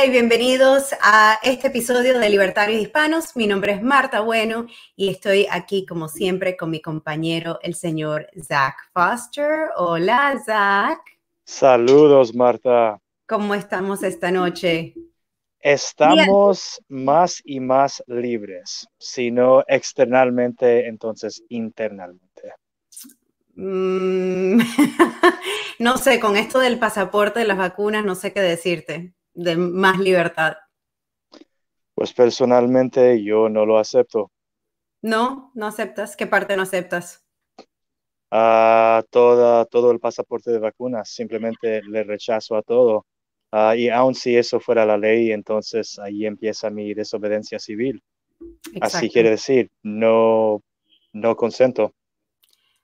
Hola y bienvenidos a este episodio de Libertarios Hispanos. Mi nombre es Marta Bueno y estoy aquí como siempre con mi compañero, el señor Zach Foster. Hola, Zach. Saludos, Marta. ¿Cómo estamos esta noche? Estamos más y más libres, si no externalmente, entonces internamente. Mm, no sé, con esto del pasaporte de las vacunas, no sé qué decirte de más libertad? Pues personalmente yo no lo acepto. No, no aceptas. ¿Qué parte no aceptas? A toda, todo el pasaporte de vacunas. Simplemente le rechazo a todo. Ah, y aun si eso fuera la ley, entonces ahí empieza mi desobediencia civil. Así quiere decir, no, no consento.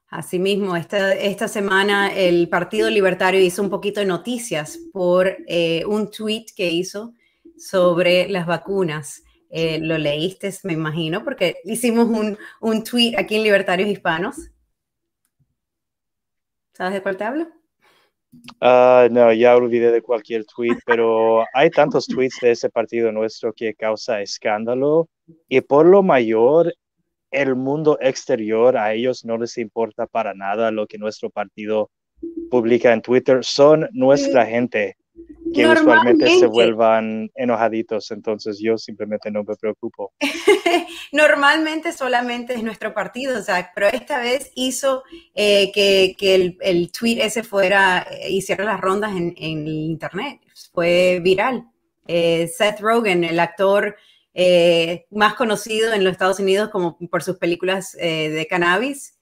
Asimismo, esta, esta semana el Partido Libertario hizo un poquito de noticias por eh, un tweet que hizo sobre las vacunas. Eh, lo leíste, me imagino, porque hicimos un, un tweet aquí en Libertarios Hispanos. ¿Sabes de cuál te hablo? Ah, no, ya olvidé de cualquier tweet, pero hay tantos tweets de ese partido nuestro que causa escándalo y por lo mayor el mundo exterior, a ellos no les importa para nada lo que nuestro partido publica en Twitter. Son nuestra gente que usualmente se vuelvan enojaditos, entonces yo simplemente no me preocupo. Normalmente solamente es nuestro partido, Zach, pero esta vez hizo eh, que, el, tweet ese fuera, eh, hiciera las rondas en, en internet, fue viral. Eh, Seth Rogen, el actor eh, más conocido en los Estados Unidos como por sus películas eh, de cannabis.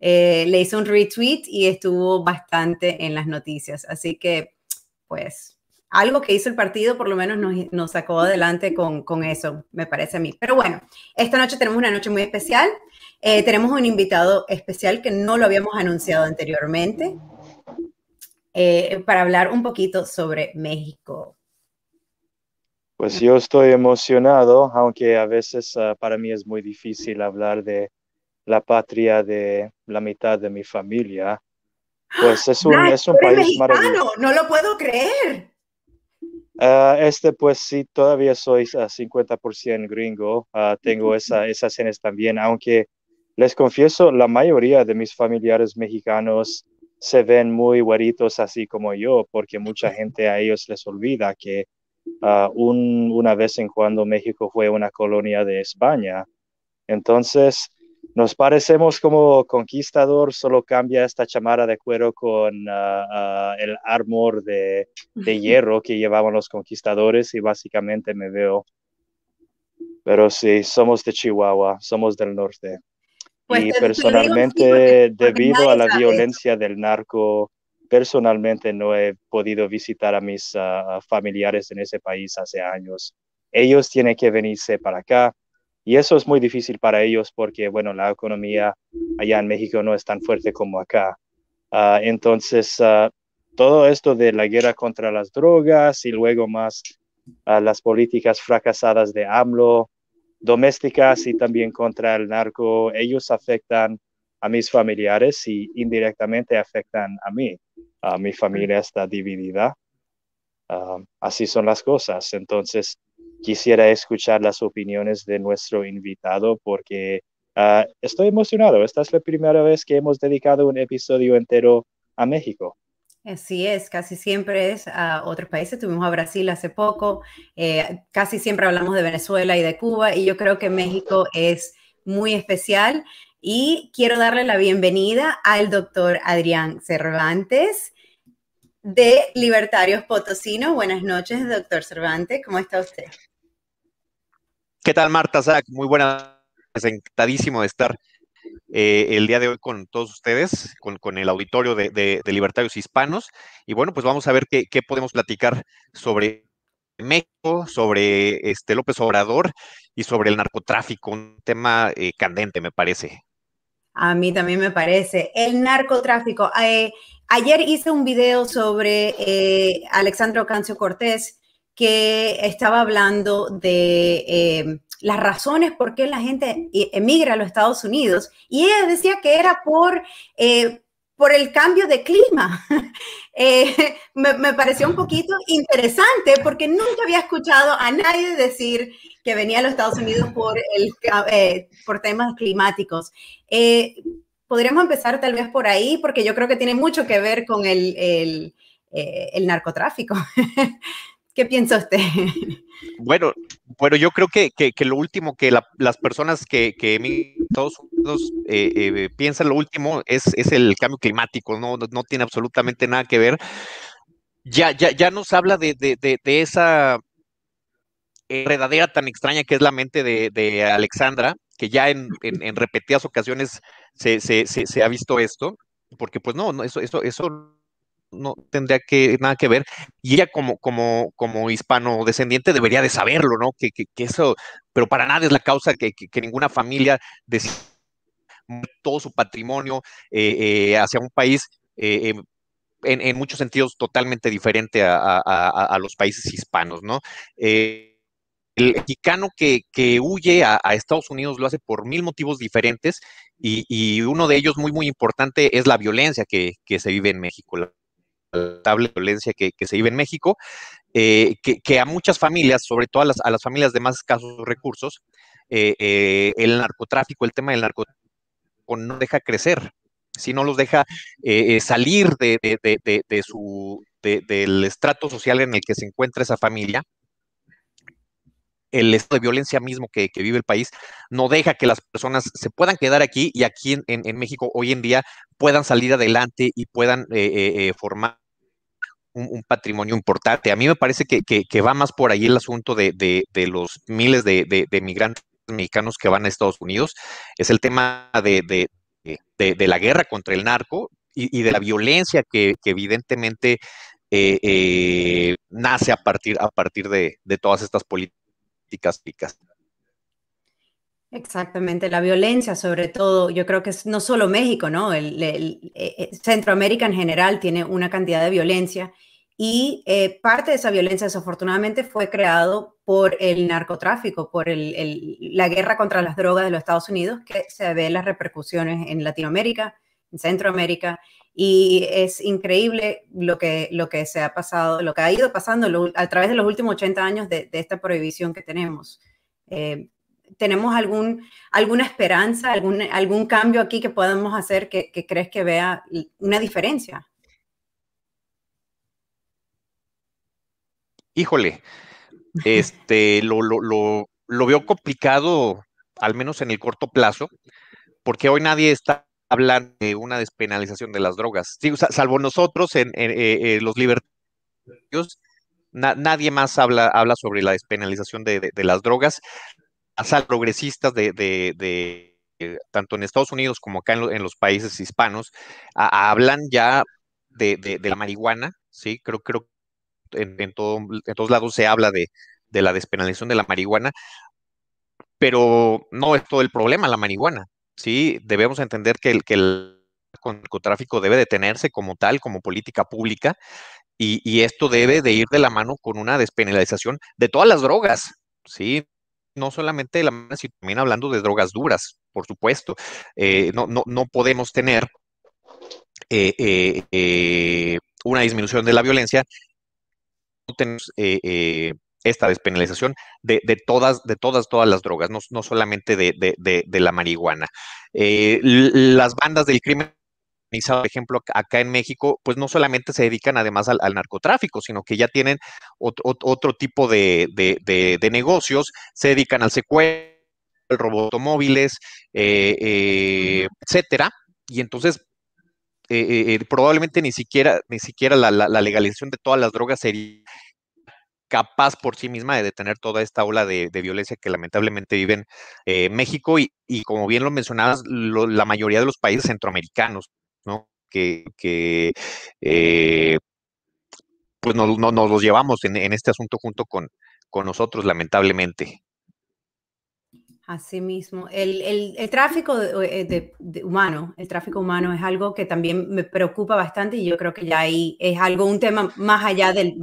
Eh, le hizo un retweet y estuvo bastante en las noticias. Así que, pues, algo que hizo el partido por lo menos nos, sacó adelante con, con, eso, me parece a mí. Pero bueno, esta noche tenemos una noche muy especial. tenemos un invitado especial que no lo habíamos anunciado anteriormente para hablar un poquito sobre México. Pues yo estoy emocionado, aunque a veces ah, para mí es muy difícil hablar de la patria de la mitad de mi familia. Pues es un, es un país maravilloso. No lo puedo creer. Ah, este, pues sí, todavía soy 50% gringo. Ah, tengo esa, esas genes también, aunque les confieso, la mayoría de mis familiares mexicanos se ven muy güeritos así como yo, porque mucha gente a ellos les olvida que Ah, una vez en cuando México fue una colonia de España. Entonces, nos parecemos como conquistador, solo cambia esta chamara de cuero con ah, ah, el armor de, de, hierro que llevaban los conquistadores y básicamente me veo. Pero sí, somos de Chihuahua, somos del norte. Pues y personalmente, debido a la violencia del narco, personalmente no he podido visitar a mis ah, familiares en ese país hace años. Ellos tienen que venirse para acá y eso es muy difícil para ellos porque, bueno, la economía allá en México no es tan fuerte como acá. Ah, entonces, ah, todo esto de la guerra contra las drogas y luego más las políticas fracasadas de AMLO, domésticas y también contra el narco, ellos afectan a mis familiares y indirectamente afectan a mí mi familia está dividida. Ah, así son las cosas. Entonces, quisiera escuchar las opiniones de nuestro invitado porque ah, estoy emocionado. Esta es la primera vez que hemos dedicado un episodio entero a México. Así es, casi siempre es a otros países. Tuvimos a Brasil hace poco, eh, casi siempre hablamos de Venezuela y de Cuba, y yo creo que México es muy especial. Y quiero darle la bienvenida al doctor Adrián Cervantes de Libertarios Potosino. Buenas noches, doctor Cervantes. ¿Cómo está usted? ¿Qué tal, Marta Zach? Muy buena. Encantadísimo de estar eh, el día de hoy con todos ustedes, con, el auditorio de, Libertarios Hispanos. Y bueno, pues vamos a ver qué, podemos platicar sobre México, sobre este López Obrador y sobre el narcotráfico, un tema eh, candente, me parece. A mí también me parece. El narcotráfico. Eh, ayer hice un video sobre eh, Alexandro Cancio Cortés que estaba hablando de eh, las razones por qué la gente emigra a los Estados Unidos y ella decía que era por por el cambio de clima. Eh, me, pareció un poquito interesante porque nunca había escuchado a nadie decir que venía a los Estados Unidos por, el, eh, por temas climáticos. Eh, podríamos empezar tal vez por ahí porque yo creo que tiene mucho que ver con el, el, el narcotráfico. ¿Qué piensa usted? Bueno, bueno, yo creo que, que, lo último que las personas que, que en Estados eh, eh, piensan, lo último es, es el cambio climático, no, no, tiene absolutamente nada que ver. Ya, ya, ya nos habla de, de, de, esa enredadera tan extraña que es la mente de, Alexandra, que ya en, en, repetidas ocasiones se, se, se, ha visto esto, porque pues no, no eso, eso, eso no tendría que nada que ver. Y ella como, como, como hispano descendiente debería de saberlo, ¿no? Que, eso, pero para nada es la causa que, ninguna familia decida todo su patrimonio eh, eh, hacia un país eh, en, muchos sentidos totalmente diferente a, los países hispanos, ¿no? El mexicano que, huye a, Estados Unidos lo hace por mil motivos diferentes y, uno de ellos muy, muy importante es la violencia que, que se vive en México, lamentable violencia que, se vive en México, eh, que, a muchas familias, sobre todo a las, familias de más escasos recursos, eh, eh, el narcotráfico, el tema del narcotráfico no deja crecer, si no los deja salir de, su, del estrato social en el que se encuentra esa familia el estado de violencia mismo que, vive el país no deja que las personas se puedan quedar aquí y aquí en, México hoy en día puedan salir adelante y puedan formar un, patrimonio importante. A mí me parece que, va más por ahí el asunto de, los miles de, migrantes mexicanos que van a Estados Unidos. Es el tema de, la guerra contra el narco y, de la violencia que, evidentemente eh, eh, nace a partir, a partir de, todas estas políticas Exactamente, la violencia sobre todo, yo creo que es no solo México, ¿no? el, eh, Centroamérica en general tiene una cantidad de violencia y eh, parte de esa violencia, desafortunadamente, fue creado por el narcotráfico, por la guerra contra las drogas de los Estados Unidos, que se ve las repercusiones en Latinoamérica, en Centroamérica. Y es increíble lo que, lo que se ha pasado, lo que ha ido pasando a través de los últimos 80 años de, esta prohibición que tenemos. Eh, ¿Tenemos algún, alguna esperanza, algún, algún cambio aquí que podamos hacer que, que crees que vea una diferencia? híjole, este, lo, veo complicado, al menos en el corto plazo, porque hoy nadie está hablando de una despenalización de las drogas. salvo nosotros, en, eh, eh, los libertarios, nadie más habla, habla sobre la despenalización de, las drogas. Las progresistas de, tanto en Estados Unidos como acá en, los países hispanos, hablan ya de, la marihuana, ¿sí? Creo, creo en, todos lados se habla de, la despenalización de la marihuana, pero no es todo el problema la marihuana, ¿sí? Debemos entender que el, narcotráfico debe detenerse como tal, como política pública, y, esto debe de ir de la mano con una despenalización de todas las drogas, ¿sí? No solamente de la mano, sino también hablando de drogas duras, por supuesto. Eh, no, no, no podemos tener eh, eh, una disminución de la violencia tenemos eh, eh, esta despenalización de, todas, de todas, todas las drogas, no, solamente de, la marihuana. Eh, las bandas del crimen por ejemplo, acá en México, pues no solamente se dedican además al, narcotráfico, sino que ya tienen otro, tipo de, negocios, se dedican al secuestro, al robo automóviles, etcétera. Y entonces, probablemente ni siquiera, ni siquiera la, la, legalización de todas las drogas sería capaz por sí misma de detener toda esta ola de, violencia que lamentablemente vive en eh, México y, como bien lo mencionabas, la mayoría de los países centroamericanos, ¿no? Que, eh, pues nos, los llevamos en, este asunto junto con, con nosotros, lamentablemente. Así mismo. El, tráfico de, humano, el tráfico humano es algo que también me preocupa bastante y yo creo que ya ahí es algo, un tema más allá de,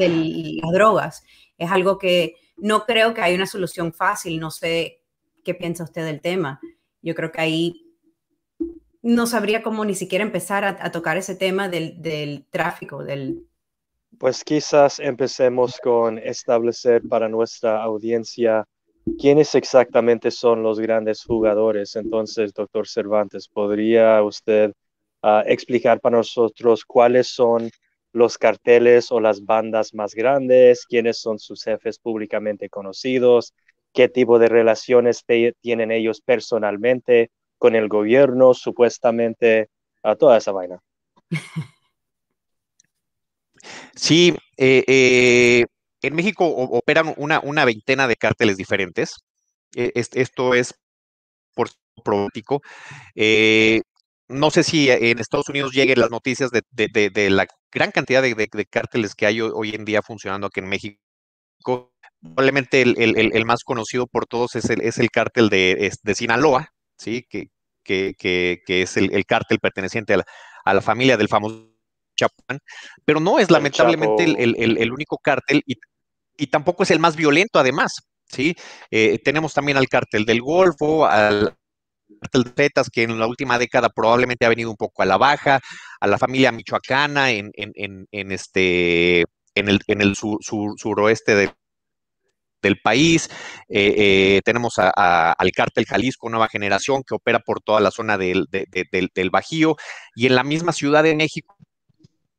las drogas. Es algo que no creo que hay una solución fácil. No sé qué piensa usted del tema. Yo creo que ahí no sabría cómo ni siquiera empezar a, tocar ese tema del, del tráfico, del... Pues quizás empecemos con establecer para nuestra audiencia quiénes exactamente son los grandes jugadores. Entonces, doctor Cervantes, ¿podría usted uh, explicar para nosotros cuáles son los carteles o las bandas más grandes, quiénes son sus jefes públicamente conocidos, qué tipo de relaciones tienen ellos personalmente con el gobierno, supuestamente, a toda esa vaina. Sí, eh, eh, en México operan una, una, veintena de cárteles diferentes. E, esto es por problemático. Eh, no sé si en Estados Unidos lleguen las noticias de, la gran cantidad de, cárteles que hay hoy en día funcionando aquí en México. Probablemente el, más conocido por todos es el, es el cártel de, Sinaloa, ¿sí? que, que, es el, cártel perteneciente a la, familia del famoso Chapán, pero no es lamentablemente el, único cártel y, y, tampoco es el más violento además. ¿sí? Eh, tenemos también al cártel del Golfo, al Zetas, que en la última década probablemente ha venido un poco a la baja, a la familia michoacana en, este, en el, en el suroeste del país. Eh, eh, tenemos al cártel Jalisco Nueva Generación que opera por toda la zona del, del, Bajío y en la misma Ciudad de México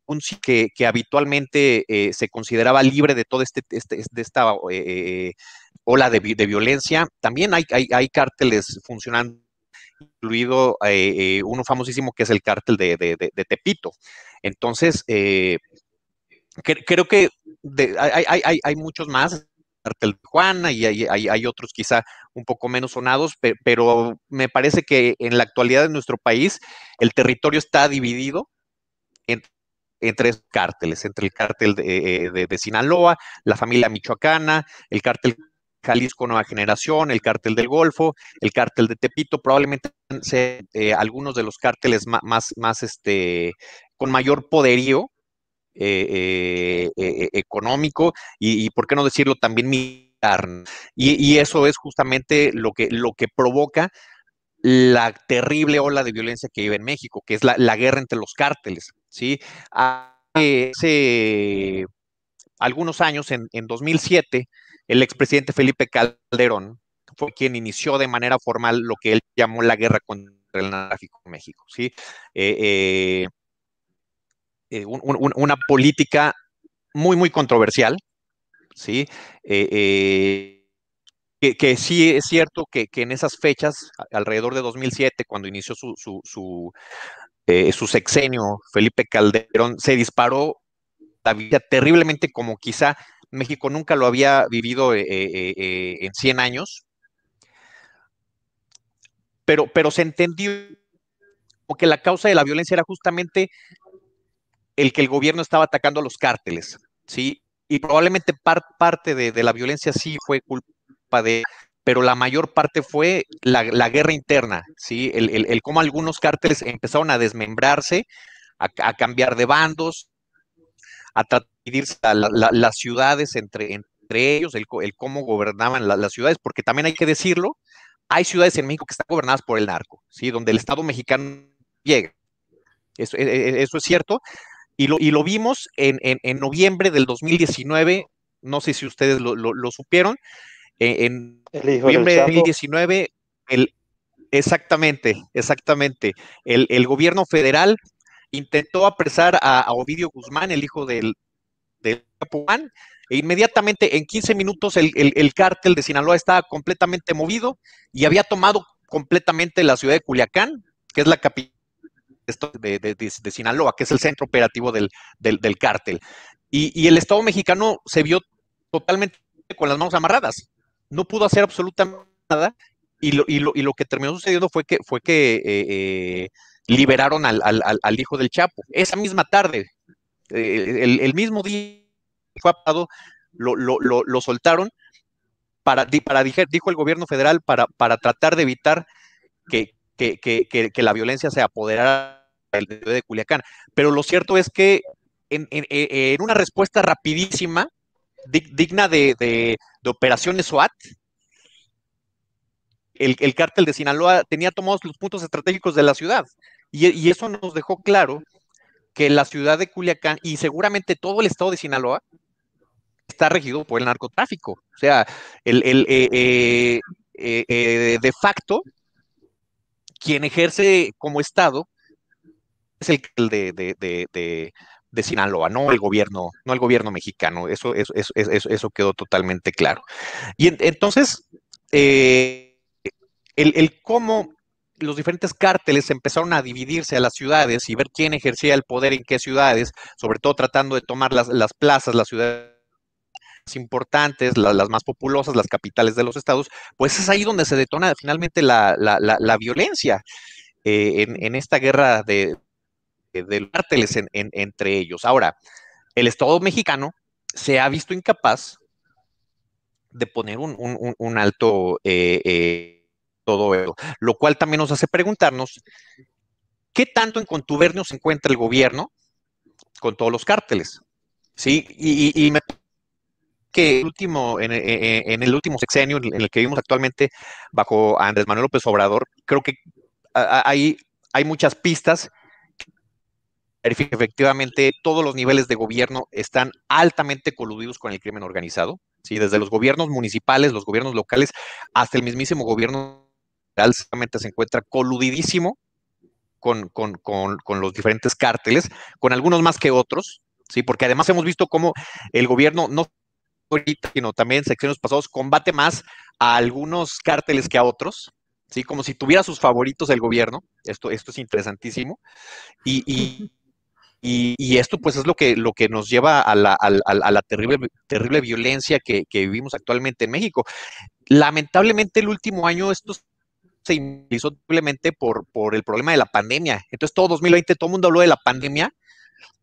un que, habitualmente eh, se consideraba libre de toda este, este, de esta ola de, violencia. También hay, hay, hay cárteles funcionando incluido eh, eh, uno famosísimo que es el cártel de, Tepito. Entonces, eh, creo que hay, muchos más, cártel de Juana y hay, otros quizá un poco menos sonados, pero, me parece que en la actualidad de nuestro país el territorio está dividido tres cárteles, entre el cártel de, de, Sinaloa, la familia michoacana, el cártel Jalisco Nueva Generación, el cártel del Golfo, el cártel de Tepito, probablemente sean eh, algunos de los cárteles más, más, este, con mayor poderío eh, eh, económico y, por qué no decirlo, también militar. Y, eso es justamente lo que, lo que provoca la terrible ola de violencia que vive en México, que es la, guerra entre los cárteles. ¿sí? Hace algunos años, en, en 2007, el expresidente Felipe Calderón fue quien inició de manera formal lo que él llamó la guerra contra el narcotráfico en México, ¿sí? Eh, eh, eh, una política muy, muy controversial, ¿sí? Que, sí es cierto que, en esas fechas, alrededor de 2007, cuando inició su, su, su, su sexenio, Felipe Calderón, se disparó la vida terriblemente como quizá México nunca lo había vivido eh, eh, eh, en 100 años, pero, pero se entendió que la causa de la violencia era justamente el que el gobierno estaba atacando a los cárteles, ¿sí? Y probablemente parte de, la violencia sí fue culpa de, pero la mayor parte fue la, guerra interna, ¿sí? El, cómo algunos cárteles empezaron a desmembrarse, a cambiar de bandos, a tratar las ciudades entre, entre ellos, el, cómo gobernaban las ciudades, porque también hay que decirlo, hay ciudades en México que están gobernadas por el narco, ¿sí? donde el Estado mexicano llega. Eso, e, e, eso es cierto. Y lo, y lo vimos en, en, noviembre del 2019, no sé si ustedes lo, lo, supieron, e, en, noviembre del 2019, el, exactamente, exactamente, el, el gobierno federal intentó apresar a, Ovidio Guzmán, el hijo del, del e inmediatamente en 15 minutos el, cártel de Sinaloa estaba completamente movido y había tomado completamente la ciudad de Culiacán, que es la capital de, Sinaloa, que es el centro operativo del, cártel. Y, el Estado mexicano se vio totalmente con las manos amarradas. No pudo hacer absolutamente nada. Y lo, y lo, que terminó sucediendo fue que, fue que eh, eh, liberaron al, hijo del Chapo. Esa misma tarde, eh, el, mismo día fue apagado, lo, lo, soltaron para, para, dijo el gobierno federal, para, para tratar de evitar que, que, la violencia se apoderara de Culiacán. Pero lo cierto es que en, en, una respuesta rapidísima, digna de, de operaciones SWAT, el, cártel de Sinaloa tenía tomados los puntos estratégicos de la ciudad. Y, eso nos dejó claro que la ciudad de Culiacán y seguramente todo el estado de Sinaloa está regido por el narcotráfico. O sea, el, eh, eh, eh, de facto, quien ejerce como estado es el de, de, de, Sinaloa, no el gobierno, no el gobierno mexicano. Eso, eso, eso, eso quedó totalmente claro. Y entonces, el, cómo los diferentes cárteles empezaron a dividirse a las ciudades y ver quién ejercía el poder en qué ciudades, sobre todo tratando de tomar las, plazas, las ciudades importantes, las más populosas, las capitales de los estados, pues es ahí donde se detona finalmente la, violencia eh, en, esta guerra de, cárteles entre ellos. Ahora, el Estado mexicano se ha visto incapaz de poner un, alto eh, eh, todo eso, lo cual también nos hace preguntarnos qué tanto en contubernio se encuentra el gobierno con todos los cárteles. ¿Sí? Y, me que el último, en, el último sexenio en el que vivimos actualmente bajo Andrés Manuel López Obrador, creo que hay, hay muchas pistas efectivamente todos los niveles de gobierno están altamente coludidos con el crimen organizado, ¿sí? desde los gobiernos municipales, los gobiernos locales, hasta el mismísimo gobierno realmente se encuentra coludidísimo con, los diferentes cárteles, con algunos más que otros, ¿sí? Porque además hemos visto cómo el gobierno, no ahorita, sino también en secciones pasados, combate más a algunos cárteles que a otros, ¿sí? Como si tuviera sus favoritos el gobierno. Esto, esto es interesantísimo. Y, esto pues es lo que, lo que nos lleva a la, terrible, terrible violencia que, que, vivimos actualmente en México. Lamentablemente el último año estos se inicializó simplemente por, por el problema de la pandemia. Entonces, todo 2020, todo el mundo habló de la pandemia,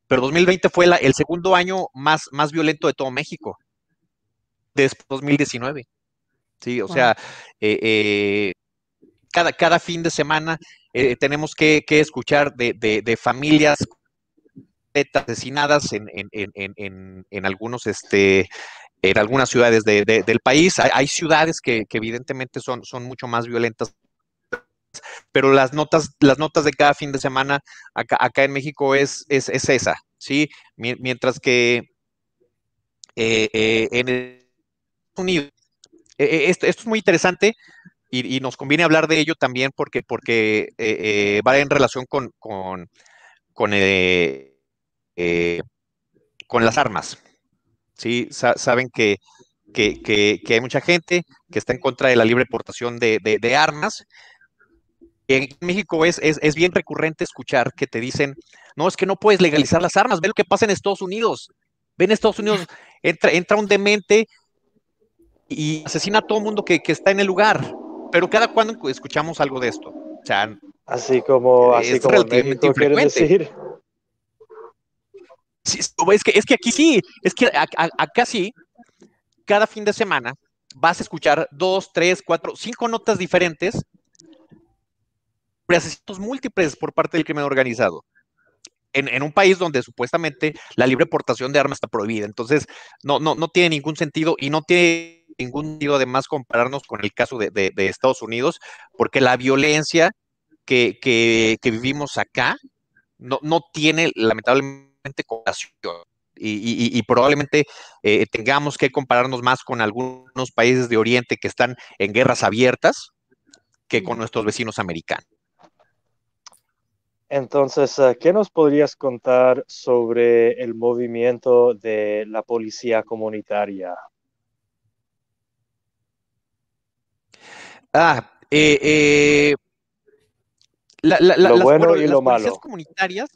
pero 2020 fue el segundo año más, más violento de todo México, después de 2019. Sí, o sea, eh, eh, cada, cada fin de semana eh, tenemos que, escuchar de, de, familias asesinadas en, en, en, en, algunos este, en algunas ciudades del país. Hay, ciudades que, evidentemente son, son mucho más violentas pero las notas, las notas de cada fin de semana acá, acá en México es, es, esa, ¿sí? Mientras que eh, eh, en Estados Unidos, eh, esto, es muy interesante y, nos conviene hablar de ello también porque, porque va en relación con, con, con las armas, ¿sí? saben que que, hay mucha gente que está en contra de la libre portación de, de armas en México es, es, bien recurrente escuchar que te dicen, no, es que no puedes legalizar las armas, ve lo que pasa en Estados Unidos. Ven en Estados Unidos, entra, entra un demente y asesina a todo el mundo que, está en el lugar. Pero cada cuando escuchamos algo de esto. O sea, así como, así como relativamente es, que, es que aquí sí, es que acá sí, cada fin de semana vas a escuchar dos, tres, cuatro, cinco notas diferentes asesinatos múltiples por parte del crimen organizado. En, un país donde supuestamente la libre portación de armas está prohibida. Entonces, no, no, no tiene ningún sentido y no tiene ningún sentido además compararnos con el caso de, Estados Unidos, porque la violencia que, que, vivimos acá no, no, tiene lamentablemente comparación. Y, probablemente eh, tengamos que compararnos más con algunos países de Oriente que están en guerras abiertas que con nuestros vecinos americanos. Entonces, eh, ¿qué nos podrías contar sobre el movimiento de la policía comunitaria? Ah, eh, eh lo bueno y lo malo. comunitarias,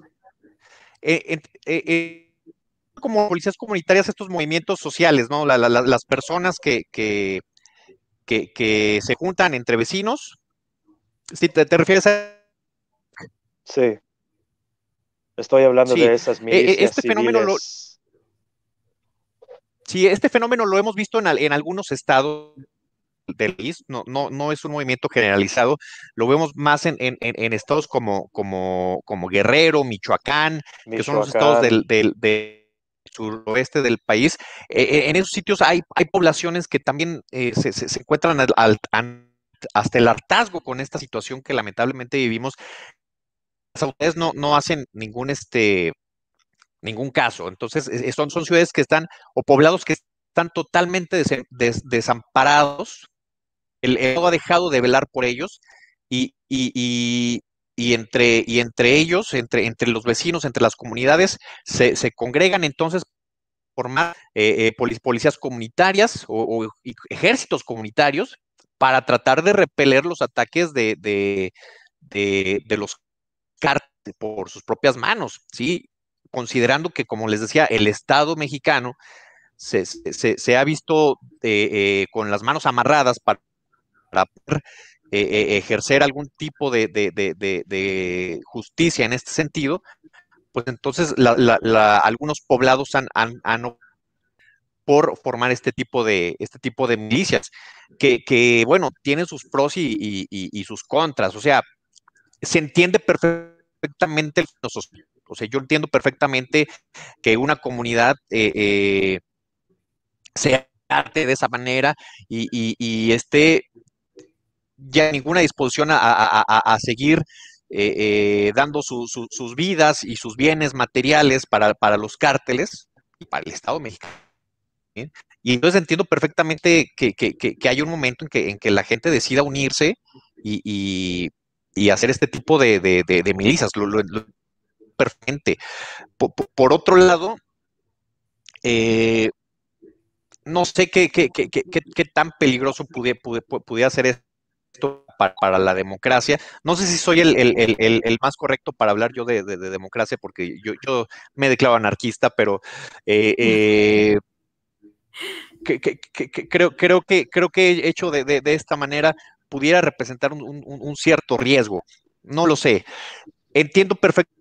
eh, como policías comunitarias, estos movimientos sociales, ¿no? las personas que, que, que, se juntan entre vecinos. Si te refieres a Sí. Estoy hablando de esas e, e, milicias este fenómeno lo, Sí, este fenómeno lo hemos visto en, en algunos estados del país, no, no, no es un movimiento generalizado, lo vemos más en, en, en estados como, como, como Guerrero, Michoacán, que son los estados del, del, suroeste del país. E, en esos sitios hay, hay poblaciones que también eh, se, se, encuentran al, hasta el hartazgo con esta situación que lamentablemente vivimos. Las autoridades no, no hacen ningún, este, ningún caso. Entonces, son, son ciudades que están, o poblados que están totalmente desamparados. El Estado ha dejado de velar por ellos y, y, y, entre, y entre ellos, entre, entre los vecinos, entre las comunidades, se, se congregan entonces formar eh, eh policías comunitarias o, ejércitos comunitarios para tratar de repeler los ataques de, de, de, los cárteles por sus propias manos, ¿sí? Considerando que, como les decía, el Estado mexicano se, se, ha visto eh, con las manos amarradas para, para poder ejercer algún tipo de, justicia en este sentido, pues entonces algunos poblados han, han, por formar este tipo de, este tipo de milicias, que, bueno, tienen sus pros y, sus contras. O sea, se entiende perfectamente, o sea, yo entiendo perfectamente que una comunidad eh, eh, se arte de esa manera y, esté ya ninguna disposición a seguir eh, eh, dando sus vidas y sus bienes materiales para, los cárteles y para el Estado mexicano. Y entonces entiendo perfectamente que, hay un momento en que, en que la gente decida unirse y, hacer este tipo de, de, milicias. Lo, perfectamente. Por, otro lado, eh, no sé qué, qué, tan peligroso pudiera ser esto para, la democracia. No sé si soy el, más correcto para hablar yo de, democracia, porque yo, yo, me declaro anarquista, pero eh, eh, creo, creo, que, creo que hecho de, esta manera pudiera representar un, cierto riesgo. No lo sé. Entiendo perfectamente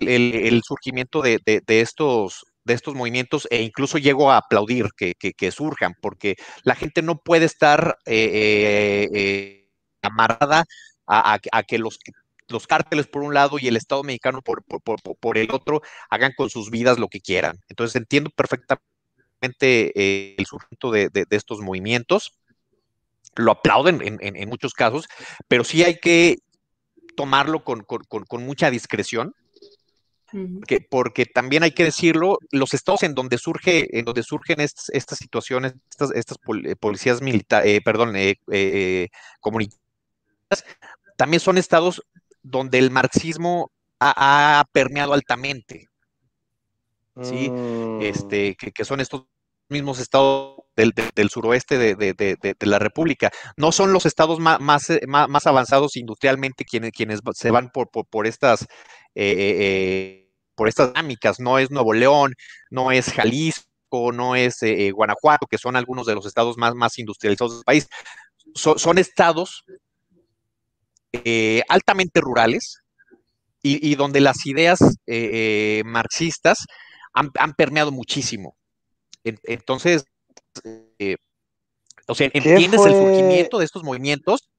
el, surgimiento de, estos de estos movimientos e incluso llego a aplaudir que, surjan, porque la gente no puede estar eh, amarrada a, que los, los cárteles por un lado y el Estado mexicano por, por, el otro hagan con sus vidas lo que quieran. Entonces entiendo perfectamente eh, el surgimiento de, estos movimientos, lo aplauden en, muchos casos, pero sí hay que tomarlo con, mucha discreción. Porque también hay que decirlo, los estados en donde surge, en donde surgen estas, situaciones, estas, estas eh, policías militares, eh, perdón, eh, comunitarias, también son estados donde el marxismo ha, permeado altamente. ¿sí? Mm. Este, que, son estos mismos estados del, suroeste de, la República. No son los estados más, más, más avanzados industrialmente quienes, quienes se van por, por, estas eh, eh, eh, por estas dinámicas. No es Nuevo León, no es Jalisco, no es Guanajuato, que son algunos de los estados más, más industrializados del país. son estados eh, altamente rurales y, donde las ideas eh, eh, marxistas han, permeado muchísimo. entonces, o sea, ¿entiendes el surgimiento de estos movimientos?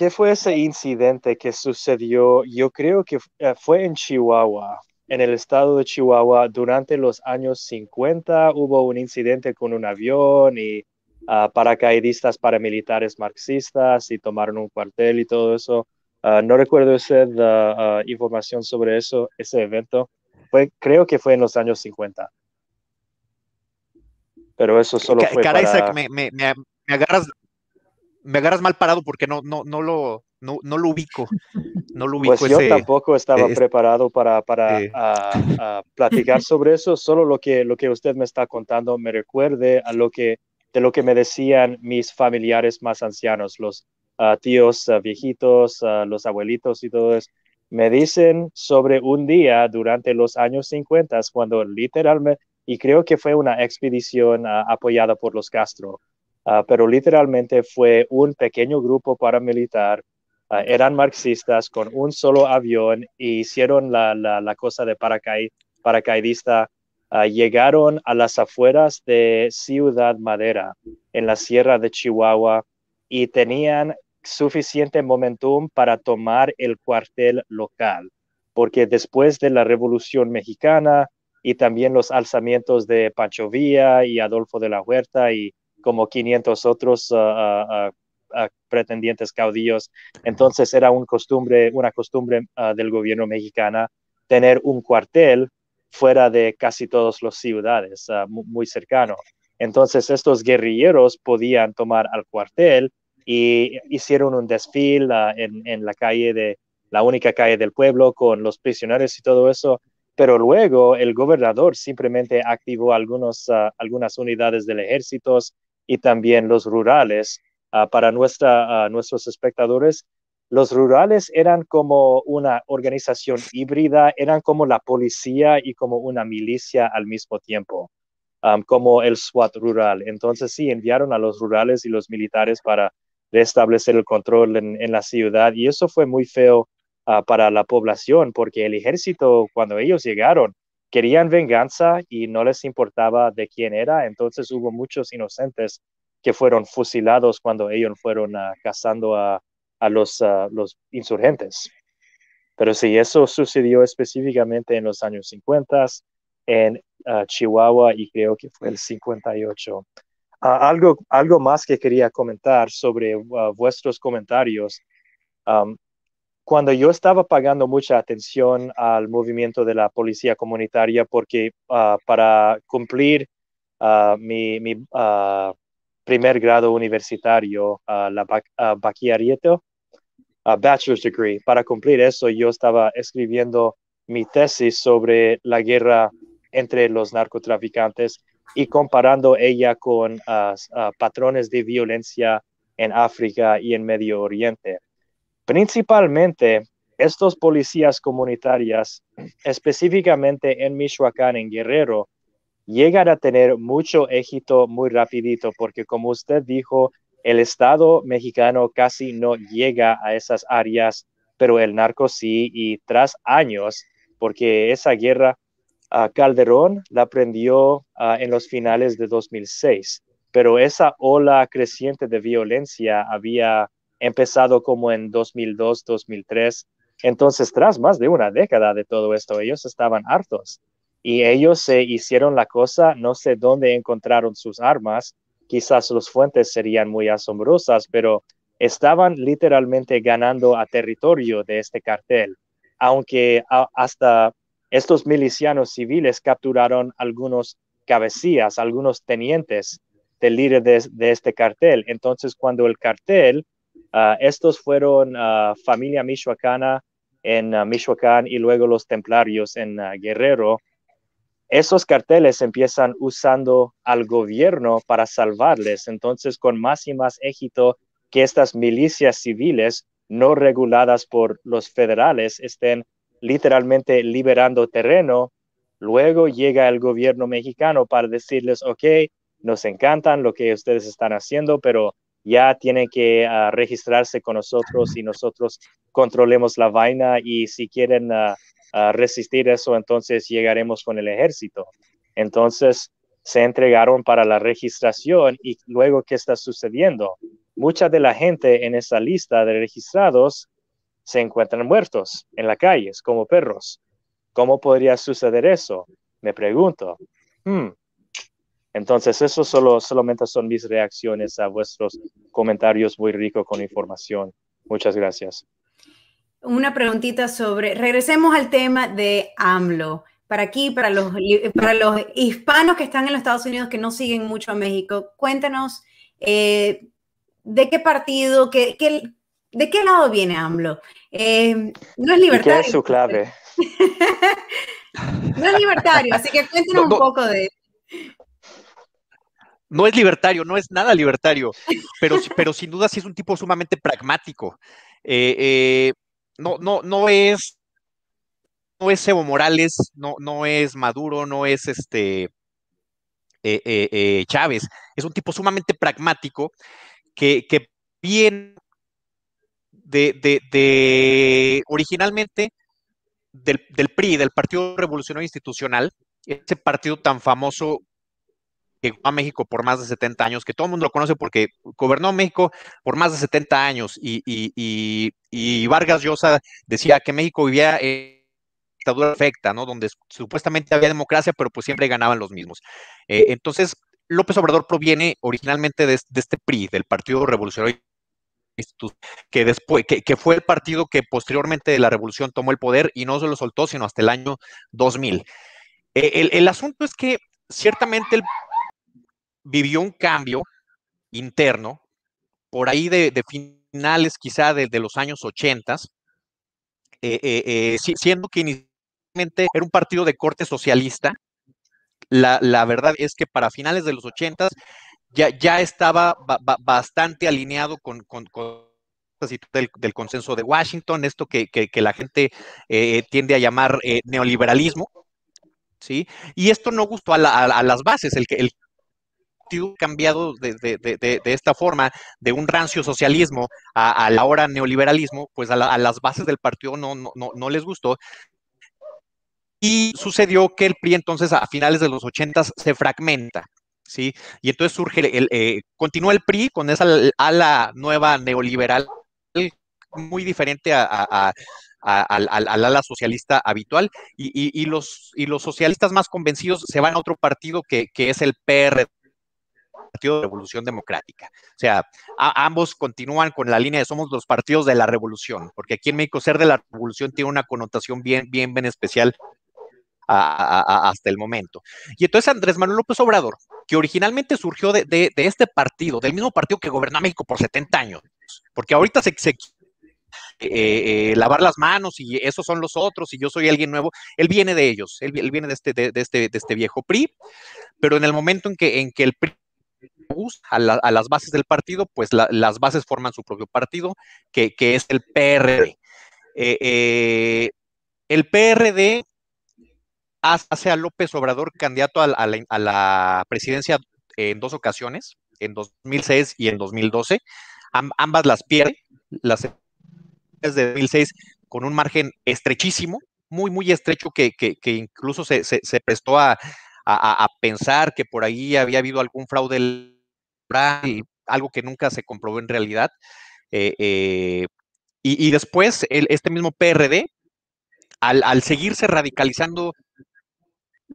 ¿Qué fue ese incidente que sucedió? Yo creo que fue en Chihuahua, en el estado de Chihuahua, durante los años 50 hubo un incidente con un avión y paracaidistas paramilitares marxistas y tomaron un cuartel y todo eso. Ah, no recuerdo usted uh, información sobre eso, ese evento. Fue, creo que fue en los años 50. Pero eso solo fue caray, para... me, me, me, agarras, me agarras mal parado porque no, no, no, lo, no, no lo ubico. No lo ubico pues yo tampoco estaba preparado para, para platicar sobre eso. Solo lo que, lo que usted me está contando me recuerde a lo que de lo que me decían mis familiares más ancianos, los ah, tíos ah, viejitos, ah, los abuelitos y todo eso. Me dicen sobre un día durante los años 50 cuando literalmente, y creo que fue una expedición apoyada por los Castro, pero literalmente fue un pequeño grupo paramilitar, eran marxistas con un solo avión e hicieron la, la, cosa de paracaidista. Ah, llegaron a las afueras de Ciudad Madera, en la sierra de Chihuahua, y tenían suficiente momentum para tomar el cuartel local, porque después de la Revolución Mexicana y también los alzamientos de Pancho Villa y Adolfo de la Huerta y, como 500 otros pretendientes caudillos. Entonces era un costumbre, una costumbre del gobierno mexicana tener un cuartel fuera de casi todas las ciudades, muy cercano. Entonces estos guerrilleros podían tomar al cuartel y hicieron un desfile en, en, la calle de la única calle del pueblo con los prisioneros y todo eso. Pero luego el gobernador simplemente activó algunos, uh, algunas unidades del ejército y también los rurales. Uh, para nuestra, uh, nuestros espectadores, los rurales eran como una organización híbrida, eran como la policía y como una milicia al mismo tiempo, um, como el SWAT rural. Entonces sí, enviaron a los rurales y los militares para restablecer el control en, en la ciudad y eso fue muy feo para la población porque el ejército cuando ellos llegaron querían venganza y no les importaba de quién era, entonces hubo muchos inocentes que fueron fusilados cuando ellos fueron uh, cazando a, a los, uh, los insurgentes. Pero sí, eso sucedió específicamente en los años 50 en Chihuahua y creo que fue el 58. Ah, algo, algo más que quería comentar sobre vuestros comentarios. Cuando yo estaba pagando mucha atención al movimiento de la policía comunitaria, porque uh, para cumplir uh, mi, mi primer grado universitario, la bachillerato, bachelor's degree, para cumplir eso yo estaba escribiendo mi tesis sobre la guerra entre los narcotraficantes y comparando ella con uh, uh, patrones de violencia en África y en Medio Oriente. Principalmente, estos policías comunitarias, específicamente en Michoacán, en Guerrero, llegan a tener mucho éxito muy rapidito, porque como usted dijo, el Estado mexicano casi no llega a esas áreas, pero el narco sí, y tras años, porque esa guerra Calderón la prendió en los finales de 2006, pero esa ola creciente de violencia había empezado como en 2002, 2003. Entonces, tras más de una década de todo esto, ellos estaban hartos y ellos se hicieron la cosa, no sé dónde encontraron sus armas, quizás las fuentes serían muy asombrosas, pero estaban literalmente ganando a territorio de este cartel, aunque hasta estos milicianos civiles capturaron algunos cabecillas, algunos tenientes del líder de, este cartel. Entonces, cuando el cartel, ah, estos fueron uh, familia michoacana en uh, Michoacán y luego los templarios en Guerrero, esos carteles empiezan usando al gobierno para salvarles. Entonces, con más y más éxito que estas milicias civiles no reguladas por los federales estén literalmente liberando terreno. Luego llega el gobierno mexicano para decirles, ok, nos encantan lo que ustedes están haciendo, pero ya tienen que ah, registrarse con nosotros y nosotros controlemos la vaina y si quieren uh, resistir eso, entonces llegaremos con el ejército. Entonces se entregaron para la registración y luego, ¿qué está sucediendo? Mucha de la gente en esa lista de registrados se encuentran muertos en las calles como perros. ¿Cómo podría suceder eso? Me pregunto. Hmm. Entonces, eso solo, solamente son mis reacciones a vuestros comentarios muy ricos con información. Muchas gracias. Una preguntita sobre, regresemos al tema de AMLO. Para aquí, para los, para los hispanos que están en los Estados Unidos que no siguen mucho a México, cuéntanos eh, de qué partido, qué, qué, ¿De qué lado viene AMLO? Eh, no es libertario. ¿Qué es su clave? no es libertario, así que cuéntenos un poco de no es libertario, no es nada libertario, pero, pero sin duda sí es un tipo sumamente pragmático. Eh, eh, no, no, no es, no es Evo Morales, no, no es Maduro, no es este Chávez, es un tipo sumamente pragmático que, viene de, originalmente del, PRI, del Partido Revolucionario Institucional, ese partido tan famoso que a México por más de 70 años, que todo el mundo lo conoce porque gobernó México por más de 70 años y, Vargas Llosa decía que México vivía en dictadura perfecta, ¿no? Donde supuestamente había democracia, pero pues siempre ganaban los mismos. Eh, entonces, López Obrador proviene originalmente de, este PRI, del Partido Revolucionario que después, que, fue el partido que posteriormente de la revolución tomó el poder y no se lo soltó sino hasta el año 2000. Eh, el, asunto es que ciertamente él vivió un cambio interno por ahí de, finales quizá de, los años 80, eh, eh, siendo que inicialmente era un partido de corte socialista. La, verdad es que para finales de los 80 ya, ya estaba bastante alineado con, con, del, consenso de Washington, esto que, la gente tiende a llamar neoliberalismo, ¿sí? Y esto no gustó a, las bases, el, el partido cambiado de, esta forma, de un rancio socialismo a, la hora neoliberalismo, pues a, las bases del partido no, no, no, les gustó. Y sucedió que el PRI entonces a finales de los 80 se fragmenta, ¿sí? Y entonces surge, el, eh, continúa el PRI con esa ala nueva neoliberal muy diferente a, al, ala socialista habitual y, los, y los socialistas más convencidos se van a otro partido que, es el PRD, Partido de Revolución Democrática. O sea, ambos continúan con la línea de somos los partidos de la revolución, porque aquí en México ser de la revolución tiene una connotación bien, bien, bien especial hasta el momento. Y entonces Andrés Manuel López Obrador, que originalmente surgió de, este partido, del mismo partido que gobernó México por 70 años, porque ahorita se, se eh, eh, lavar las manos y esos son los otros y yo soy alguien nuevo. Él viene de ellos, él, viene de este, de, este, de este viejo PRI, pero en el momento en que, en que el PRI a, a las bases del partido, pues las bases forman su propio partido, que, es el PRD. Eh, el PRD hace a López Obrador candidato a, la, a, la, presidencia en dos ocasiones, en 2006 y en 2012. ambas las pierde, las de 2006 con un margen estrechísimo, muy, muy estrecho, que, incluso se, prestó a, pensar que por ahí había habido algún fraude electoral, algo que nunca se comprobó en realidad. Eh, eh, y, después, este mismo PRD, al, seguirse radicalizando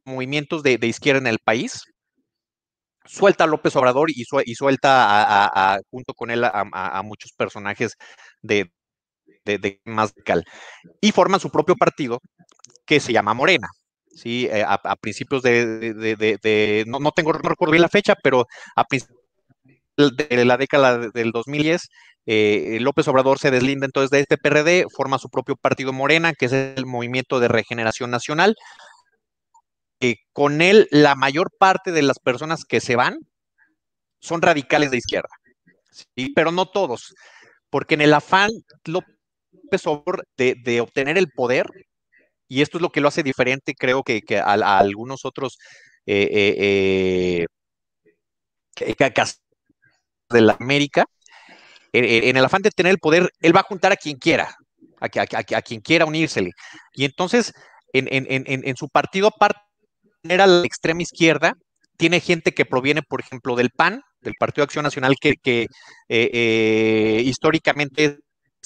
movimientos de, izquierda en el país, suelta a López Obrador y, suelta junto con él a, muchos personajes de, de, más radical. Y forman su propio partido que se llama Morena. ¿sí? Eh, a, principios de, no, no, tengo, no recuerdo bien la fecha, pero a principios de la década del 2010, eh, López Obrador se deslinda entonces de este PRD, forma su propio partido Morena, que es el Movimiento de Regeneración Nacional. Con él, la mayor parte de las personas que se van son radicales de izquierda, ¿sí? pero no todos, porque en el afán de, obtener el poder, y esto es lo que lo hace diferente, creo que, a, algunos otros eh, eh, eh de la América, en, el afán de tener el poder, él va a juntar a quien quiera, a, quien quiera unírsele. Y entonces, en, su partido, aparte de la extrema izquierda, tiene gente que proviene, por ejemplo, del PAN, del Partido de Acción Nacional, que, que eh, históricamente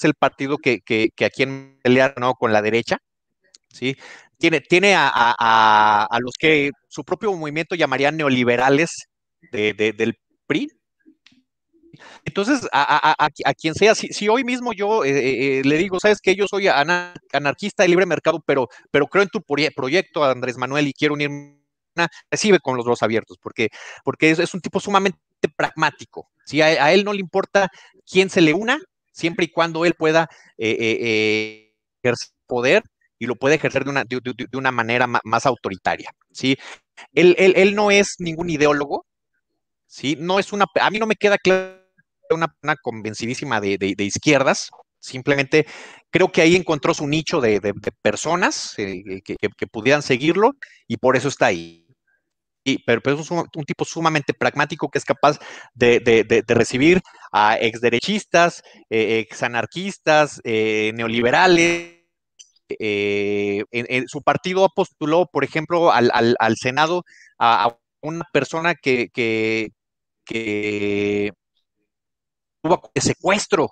el partido que, que, que aquí en pelear ¿no? con la derecha, ¿sí? Tiene, tiene a, los que su propio movimiento llamaría neoliberales del PRI. Entonces, a, quien sea, si, hoy mismo yo eh, eh, eh, le digo, sabes que yo soy anarquista de libre mercado, pero, pero creo en tu proyecto, Andrés Manuel, y quiero unirme, recibe con los brazos abiertos, porque, porque es, un tipo sumamente pragmático. ¿sí? a, él no le importa quién se le una, siempre y cuando él pueda ejercer poder y lo puede ejercer de una, de, una manera más autoritaria, ¿sí? Él, él, no es ningún ideólogo, ¿sí? No es una, a mí no me queda claro una, convencidísima de, izquierdas, simplemente creo que ahí encontró su nicho de, personas que, que, pudieran seguirlo y por eso está ahí pero, es un, tipo sumamente pragmático que es capaz de, recibir a exderechistas, eh, exanarquistas, eh, neoliberales. Eh, su partido postuló, por ejemplo, al, Senado a, una persona que tuvo secuestro.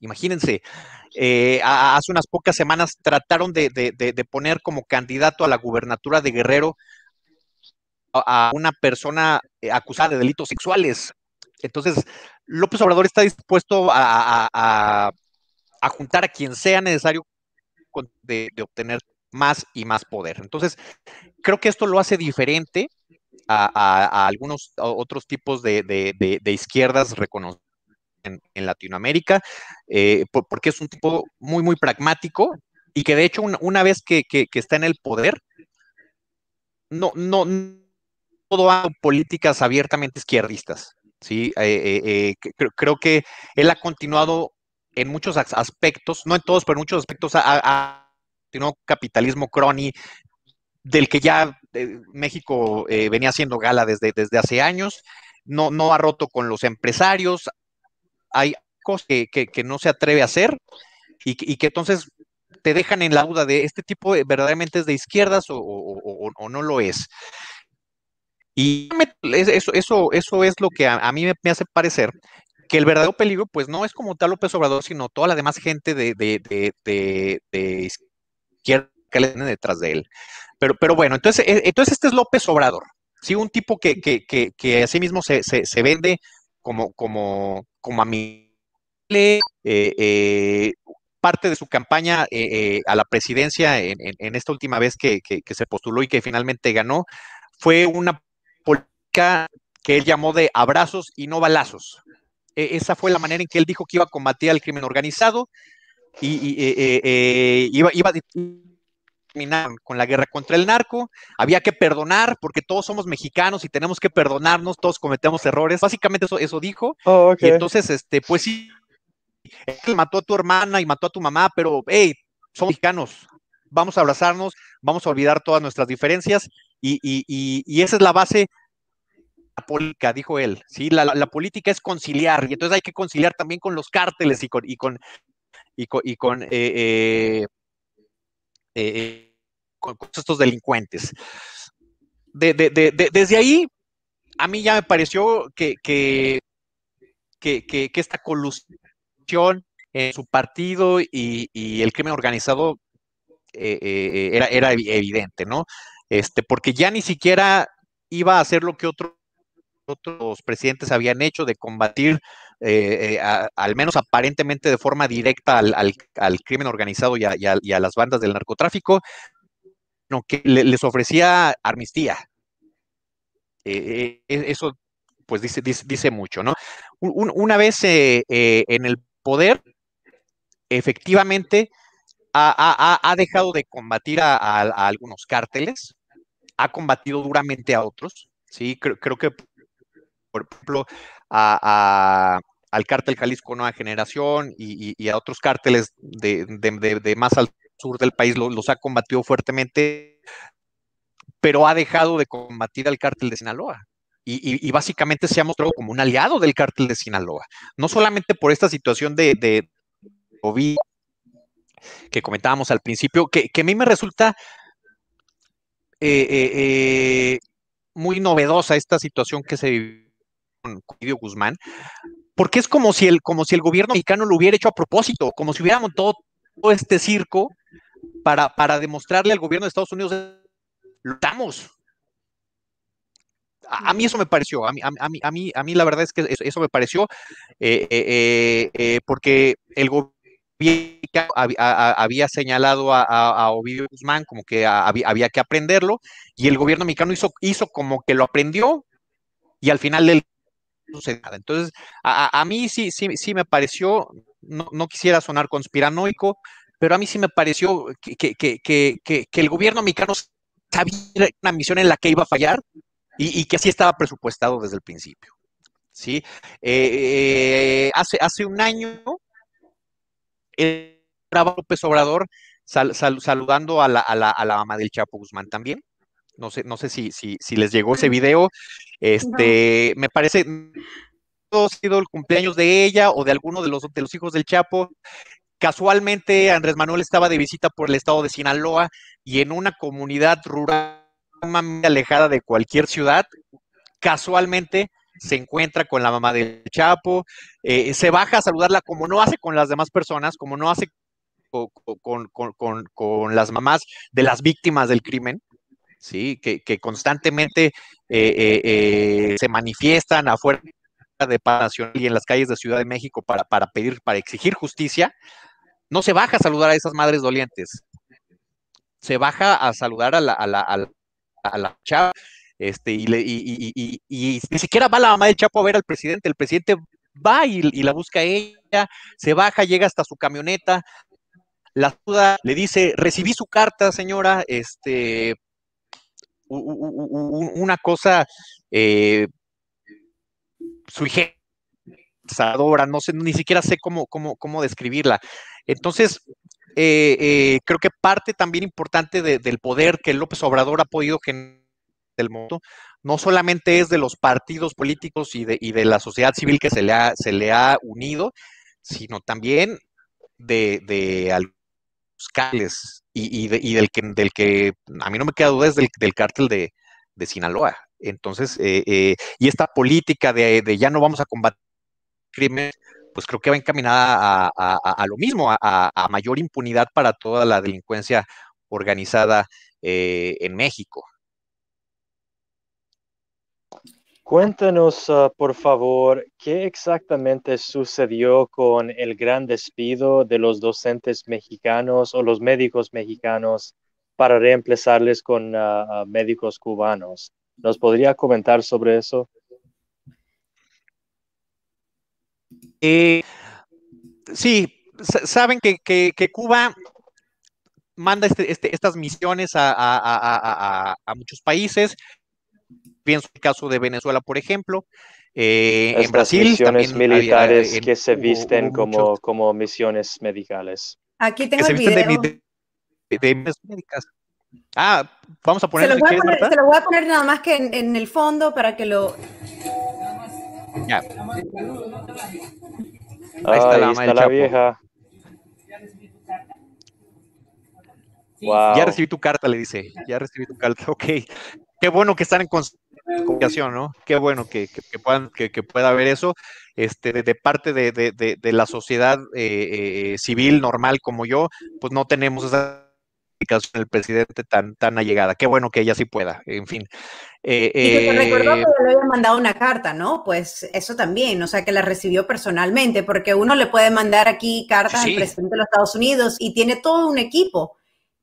Imagínense, hace unas pocas semanas trataron de, poner como candidato a la gubernatura de Guerrero a una persona eh, acusada de delitos sexuales. Entonces, López Obrador está dispuesto a, juntar a quien sea necesario de, obtener más y más poder. Entonces, creo que esto lo hace diferente a, algunos otros tipos de, izquierdas reconocidas en, Latinoamérica, eh, porque es un tipo muy, muy pragmático y que de hecho una, vez que, está en el poder, no, no, todo a políticas abiertamente izquierdistas. ¿sí? Eh, eh, creo, que él ha continuado en muchos aspectos, no en todos, pero en muchos aspectos, ha, continuado capitalismo crony, del que ya México venía haciendo gala desde, desde hace años, no, no ha roto con los empresarios, hay cosas que, no se atreve a hacer y, que entonces te dejan en la duda de este tipo verdaderamente es de izquierdas o, no lo es. Y eso, eso, eso es lo que a, mí me, hace parecer que el verdadero peligro, pues no es como tal López Obrador, sino toda la demás gente de, de, izquierda que le tiene detrás de él. Pero, pero bueno, entonces, e, entonces este es López Obrador, ¿sí? Un tipo que, que, que, que a sí mismo se, se vende como, como, como a mí. Eh, eh, parte de su campaña eh, a la presidencia en, esta última vez que, se postuló y que finalmente ganó, fue una política que él llamó de abrazos y no balazos. E, esa fue la manera en que él dijo que iba a combatir al crimen organizado y, iba, iba, a con la guerra contra el narco, había que perdonar porque todos somos mexicanos y tenemos que perdonarnos, todos cometemos errores. Básicamente eso, eso dijo. Oh, y entonces, este, pues sí, él mató a tu hermana y mató a tu mamá, pero hey, somos mexicanos, vamos a abrazarnos, vamos a olvidar todas nuestras diferencias y, y, y, esa es la base la política, dijo él, ¿sí? La, la, política es conciliar, y entonces hay que conciliar también con los cárteles y con, y con, y con, y con eh, eh, eh, con, estos delincuentes. desde ahí, a mí ya me pareció que, que, que, esta colusión en su partido y, el crimen organizado eh, eh, era, era evidente, ¿no? Este, porque ya ni siquiera iba a hacer lo que otros otros presidentes habían hecho de combatir, eh, al menos aparentemente de forma directa al, crimen organizado y a, las bandas del narcotráfico, que les ofrecía armistía. Eh, eh, eso, pues dice, dice, mucho, ¿no? una vez eh, en el poder, efectivamente, ha, dejado de combatir a, algunos cárteles, ha combatido duramente a otros, ¿sí? Creo, creo que, por ejemplo, al cártel Jalisco Nueva Generación y, a otros cárteles de, más alto sur del país los, ha combatido fuertemente, pero ha dejado de combatir al cártel de Sinaloa. Y, básicamente se ha mostrado como un aliado del cártel de Sinaloa. No solamente por esta situación de, de COVID que comentábamos al principio, que, a mí me resulta eh, eh, eh, muy novedosa esta situación que se vivió con Guzmán, porque es como si, el, como si el gobierno mexicano lo hubiera hecho a propósito, como si hubiera montado todo este circo para, para demostrarle al gobierno de Estados Unidos, luchamos. A, a, mí eso me pareció, a mí, a, mí, a, mí, a mí la verdad es que eso, me pareció, eh, eh, eh, porque el gobierno había señalado a, Ovidio Guzmán como que había, que aprenderlo, y el gobierno mexicano hizo, hizo como que lo aprendió, y al final del Entonces, a, mí sí, sí, sí me pareció, no, quisiera sonar conspiranoico, pero a mí sí me pareció que, el gobierno mexicano sabía una misión en la que iba a fallar y, que así estaba presupuestado desde el principio. ¿sí? Eh, hace, hace un año, grabó López Obrador saludando a la, a, la, a la, mamá del Chapo Guzmán también. No sé, no sé si, si, si les llegó ese video. Este, me parece ha sido el cumpleaños de ella o de alguno de los, de los hijos del Chapo. Casualmente, Andrés Manuel estaba de visita por el estado de Sinaloa y en una comunidad rural alejada de cualquier ciudad, casualmente se encuentra con la mamá del Chapo, eh, se baja a saludarla como no hace con las demás personas, como no hace con, con, las mamás de las víctimas del crimen, ¿sí? Que, constantemente se manifiestan afuera de paz y en las calles de Ciudad de México para, para pedir, para exigir justicia, no se baja a saludar a esas madres dolientes. Se baja a saludar a la, a la, a la, chava, este, y, y, y, ni siquiera va la mamá del Chapo a ver al presidente. El presidente va y, la busca a ella, se baja, llega hasta su camioneta, la duda, le dice, recibí su carta, señora, este, una cosa eh, no sé, ni siquiera sé cómo, cómo, cómo describirla. Entonces, eh, eh, creo que parte también importante del poder que López Obrador ha podido generar del mundo, no solamente es de los partidos políticos y de, y de la sociedad civil que se le ha, se le ha unido, sino también de, de algunos cales y, y, del, que, del que a mí no me queda duda es del, del cártel de, de Sinaloa. Entonces, eh, eh, y esta política de, ya no vamos a combatir crimen, pues creo que va encaminada a, lo mismo, a, mayor impunidad para toda la delincuencia organizada eh, en México. Cuéntanos, ah, por favor, qué exactamente sucedió con el gran despido de los docentes mexicanos o los médicos mexicanos para reemplazarles con ah, médicos cubanos. ¿Nos podría comentar sobre eso? Eh, sí, saben que, Cuba manda este, este, estas misiones a, muchos países. Pienso en el caso de Venezuela, por ejemplo. Eh, en Brasil. Misiones militares que se visten como, como misiones medicales. Aquí tengo el video. De, médicas. Ah, vamos a poner. Se lo, voy a poner, se lo voy a poner nada más que en, el fondo para que lo. Ya. Ahí está, la, está la vieja. Ya recibí tu carta, le dice. Ya recibí tu carta. Ok. Qué bueno que están en comunicación, ¿no? Qué bueno que, puedan, que, pueda haber eso. Este, de, parte de, la sociedad eh, eh, civil normal como yo, pues no tenemos esa el presidente tan, tan allegada. Qué bueno que ella sí pueda, en fin. Eh, y que recordó que le había mandado una carta, ¿no? Pues eso también, o sea, que la recibió personalmente, porque uno le puede mandar aquí cartas al presidente de los Estados Unidos y tiene todo un equipo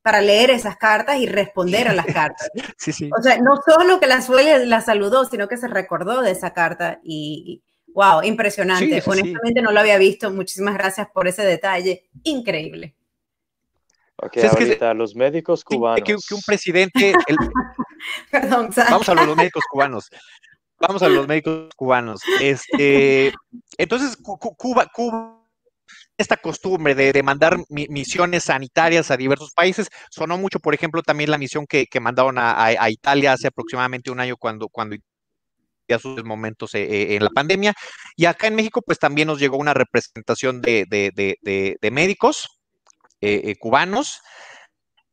para leer esas cartas y responder a las cartas. Sí, sí. O sea, no solo que la suele la saludó, sino que se recordó de esa carta y, wow, impresionante. Honestamente no lo había visto. Muchísimas gracias por ese detalle. Increíble. Ok, ahorita los médicos cubanos. Que, un presidente. Perdón, Vamos a los, médicos cubanos. Vamos a los médicos cubanos. Este, entonces, Cuba, Cuba esta costumbre de, mandar misiones sanitarias a diversos países. Sonó mucho, por ejemplo, también la misión que, mandaron a, Italia hace aproximadamente un año cuando, cuando ya sus momentos eh, eh, en la pandemia. Y acá en México, pues también nos llegó una representación de, de médicos eh, cubanos.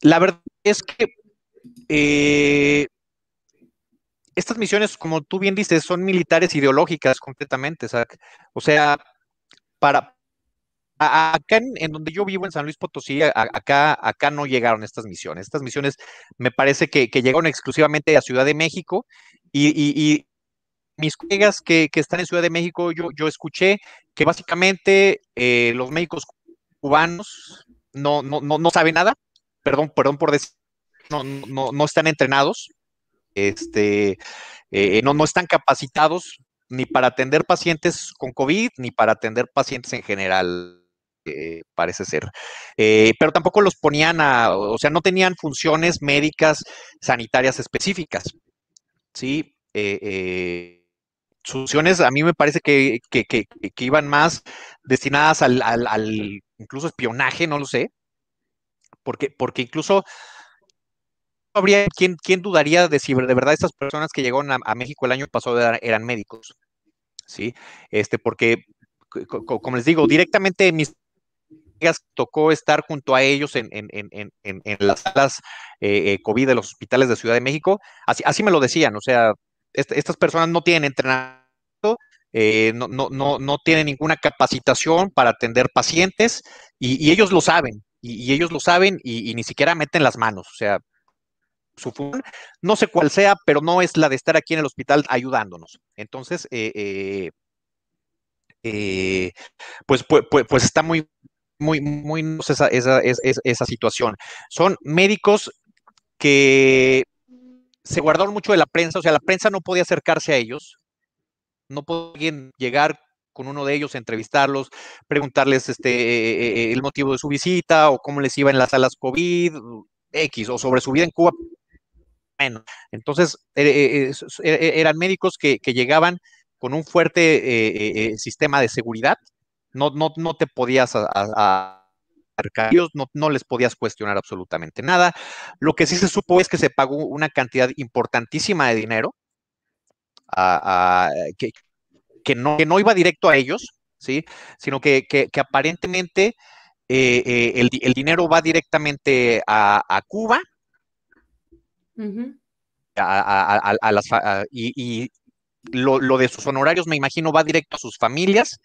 La verdad es que estas misiones, como tú bien dices, son militares ideológicas completamente. O sea, para acá en, donde yo vivo en San Luis Potosí, acá, acá no llegaron estas misiones. Estas misiones me parece que, llegaron exclusivamente a Ciudad de México y, mis colegas que, están en Ciudad de México, yo, yo escuché que básicamente los médicos cubanos no, no, no, no sabe nada, perdón, perdón por decir, no, no, no están entrenados, este, eh, no, no están capacitados ni para atender pacientes con COVID, ni para atender pacientes en general, eh, parece ser. Eh, pero tampoco los ponían a, o sea, no tenían funciones médicas sanitarias específicas. Sí, funciones a mí me parece que, iban más destinadas al, incluso espionaje, no lo sé, porque, porque incluso habría quien, quién dudaría de si de verdad estas personas que llegaron a, México el año pasado eran, médicos, ¿sí? Este, porque, como les digo, directamente mis tocó estar junto a ellos en, las salas eh, eh, COVID de los hospitales de Ciudad de México, así, me lo decían, o sea, estas personas no tienen entrenamiento, eh, no, tienen ninguna capacitación para atender pacientes y, ellos lo saben, y, ellos lo saben y, ni siquiera meten las manos, o sea, su función, no sé cuál sea, pero no es la de estar aquí en el hospital ayudándonos. Entonces, eh, pues, pues, pues, está muy, muy, muy esa, esa, esa, situación. Son médicos que se guardaron mucho de la prensa, o sea, la prensa no podía acercarse a ellos, no podían llegar con uno de ellos, entrevistarlos, preguntarles este, eh, eh, el motivo de su visita o cómo les iba en las salas COVID, X, o sobre su vida en Cuba. Bueno, entonces eh, eran médicos que, llegaban con un fuerte sistema de seguridad, no, no, no te podías acercar ellos, no, no, les podías cuestionar absolutamente nada. Lo que sí se supo es que se pagó una cantidad importantísima de dinero a, que, que no, que no iba directo a ellos, ¿sí? Sino que, aparentemente eh, eh, el, dinero va directamente a, Cuba. a, las, y, lo, de sus honorarios, me imagino, va directo a sus familias.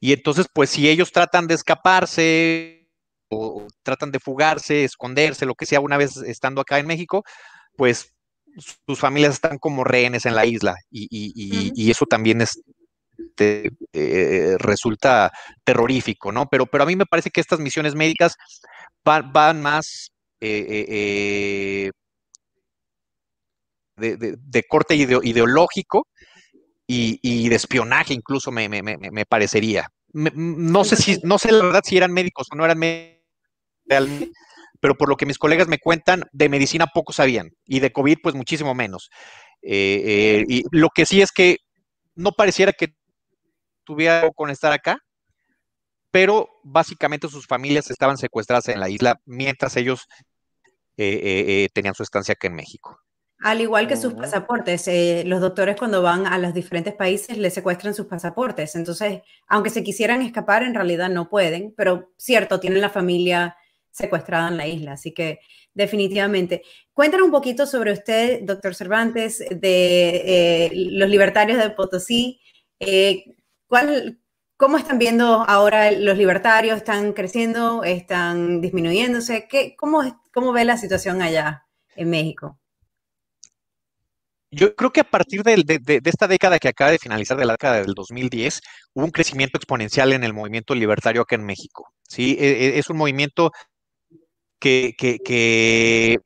Y entonces, pues si ellos tratan de escaparse o, tratan de fugarse, esconderse, lo que sea, una vez estando acá en México, pues sus familias están como rehenes en la isla. y eso también es eh, resulta terrorífico, ¿no? Pero, pero a mí me parece que estas misiones médicas van, más eh, eh, de, corte ideológico y, de espionaje, incluso me, parecería. no sé si, no sé la verdad si eran médicos o no eran médicos pero por lo que mis colegas me cuentan, de medicina poco sabían y de COVID pues muchísimo menos. y lo que sí es que no pareciera que tuviera con estar acá, pero básicamente sus familias estaban secuestradas en la isla mientras ellos eh, eh, eh, tenían su estancia aquí en México. Al igual que sus pasaportes, los doctores cuando van a los diferentes países les secuestran sus pasaportes. Entonces, aunque se quisieran escapar, en realidad no pueden, pero cierto, tienen la familia secuestrada en la isla. Así que definitivamente. Cuéntanos un poquito sobre usted, doctor Cervantes, de los libertarios de Potosí. ¿Cuál, ¿Cómo están viendo ahora los libertarios? ¿Están creciendo? ¿Están disminuyéndose? ¿Qué, cómo, ¿Cómo ve la situación allá en México? Yo creo que a partir de, esta década que acaba de finalizar, de la década del 2010, hubo un crecimiento exponencial en el movimiento libertario acá en México. ¿sí? E, e, es un movimiento que, que,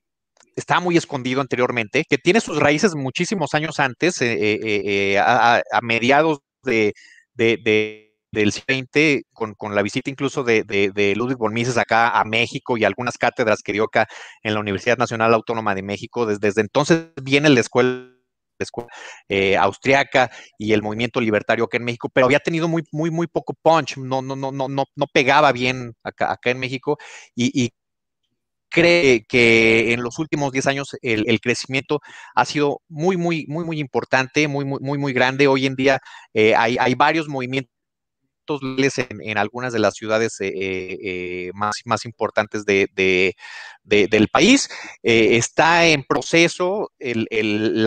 estaba muy escondido anteriormente, que tiene sus raíces muchísimos años antes, eh, eh, eh, a, mediados de, de, del 20 con, con, la visita incluso de, de, Ludwig von Mises acá a México y algunas cátedras que dio acá en la Universidad Nacional Autónoma de México. Desde, desde entonces viene la escuela escuela eh, austriaca y el movimiento libertario acá en México, pero había tenido muy, muy, muy poco punch, no, no, no, no, no, pegaba bien acá, en México y, cree que en los últimos 10 años el, crecimiento ha sido muy, muy, muy, muy importante, muy, muy, muy, muy grande. Hoy en día eh, hay, varios movimientos en, algunas de las ciudades eh, más, más importantes de, del país. está en proceso el, el,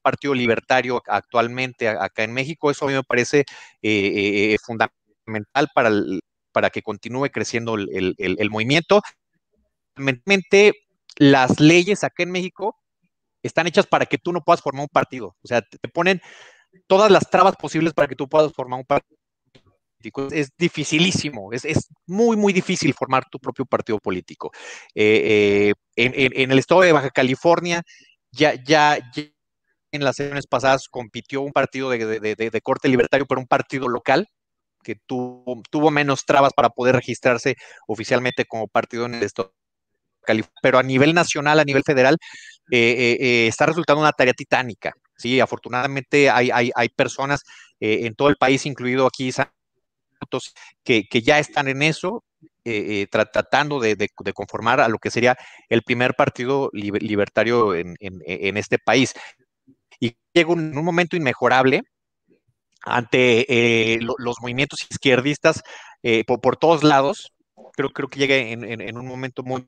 Partido Libertario actualmente acá en México. Eso a mí me parece fundamental para, para que continúe creciendo el, el movimiento las leyes acá en México están hechas para que tú no puedas formar un partido. O sea, te ponen todas las trabas posibles para que tú puedas formar un partido. Es dificilísimo, es, muy, muy difícil formar tu propio partido político. Eh, eh, en, el estado de Baja California, ya, ya, en las elecciones pasadas compitió un partido de, corte libertario, pero un partido local que tuvo, tuvo menos trabas para poder registrarse oficialmente como partido en el estado pero a nivel nacional, a nivel federal, eh, eh, eh, está resultando una tarea titánica. Sí, afortunadamente hay, personas en todo el país, incluido aquí que ya están en eso, tratando de, conformar a lo que sería el primer partido libertario en, este país. Y llega un, un momento inmejorable ante los movimientos izquierdistas por, por, todos lados. Creo, creo que llega en un momento muy